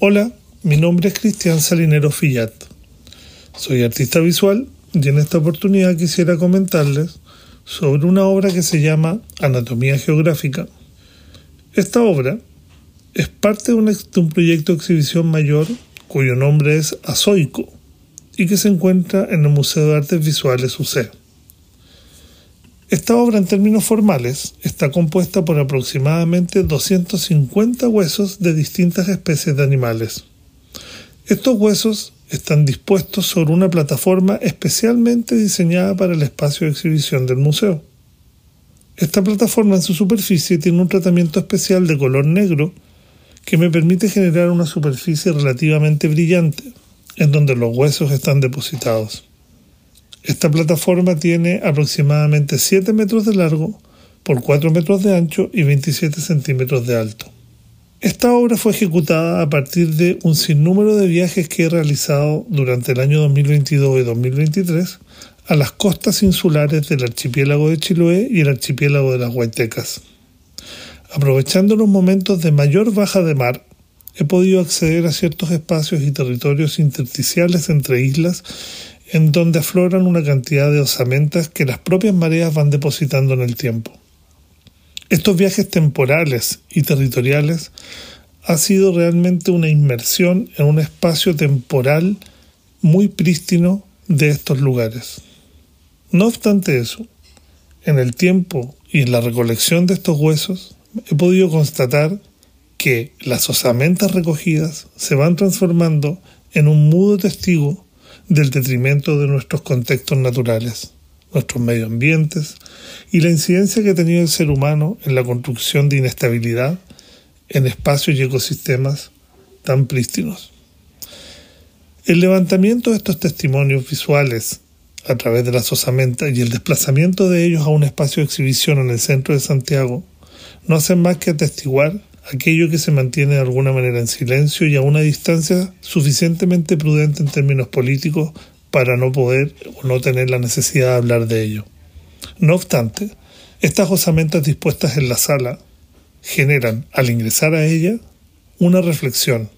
Hola, mi nombre es Cristian Salinero Fillat. Soy artista visual y en esta oportunidad quisiera comentarles sobre una obra que se llama Anatomía Geográfica. Esta obra es parte de un, proyecto de exhibición mayor cuyo nombre es Azoico y que se encuentra en el Museo de Artes Visuales UC. Esta obra en términos formales está compuesta por aproximadamente 250 huesos de distintas especies de animales. Estos huesos están dispuestos sobre una plataforma especialmente diseñada para el espacio de exhibición del museo. Esta plataforma en su superficie tiene un tratamiento especial de color negro que me permite generar una superficie relativamente brillante en donde los huesos están depositados. Esta plataforma tiene aproximadamente 7 metros de largo por 4 metros de ancho y 27 centímetros de alto. Esta obra fue ejecutada a partir de un sinnúmero de viajes que he realizado durante el año 2022 y 2023 a las costas insulares del archipiélago de Chiloé y el archipiélago de las Huaytecas. Aprovechando los momentos de mayor baja de mar, he podido acceder a ciertos espacios y territorios intersticiales entre islas en donde afloran una cantidad de osamentas que las propias mareas van depositando en el tiempo. Estos viajes temporales y territoriales ha sido realmente una inmersión en un espacio temporal muy prístino de estos lugares. No obstante eso, en el tiempo y en la recolección de estos huesos, he podido constatar que las osamentas recogidas se van transformando en un mudo testigo del detrimento de nuestros contextos naturales, nuestros medio ambientes y la incidencia que ha tenido el ser humano en la construcción de inestabilidad en espacios y ecosistemas tan prístinos. El levantamiento de estos testimonios visuales a través de las osamentas y el desplazamiento de ellos a un espacio de exhibición en el centro de Santiago no hacen más que atestiguar aquello que se mantiene de alguna manera en silencio y a una distancia suficientemente prudente en términos políticos para no poder o no tener la necesidad de hablar de ello. No obstante, estas osamentas dispuestas en la sala generan, al ingresar a ella, una reflexión,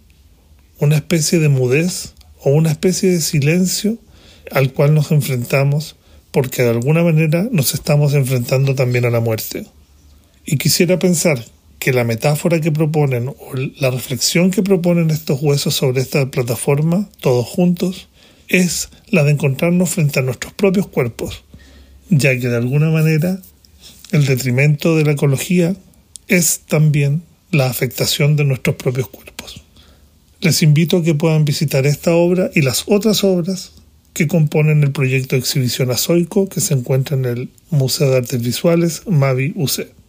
una especie de mudez o una especie de silencio al cual nos enfrentamos porque de alguna manera nos estamos enfrentando también a la muerte. Y quisiera pensar que la metáfora que proponen o la reflexión que proponen estos huesos sobre esta plataforma, todos juntos, es la de encontrarnos frente a nuestros propios cuerpos, ya que de alguna manera el detrimento de la ecología es también la afectación de nuestros propios cuerpos. Les invito a que puedan visitar esta obra y las otras obras que componen el proyecto de exhibición azoico que se encuentra en el Museo de Artes Visuales Mavi UC.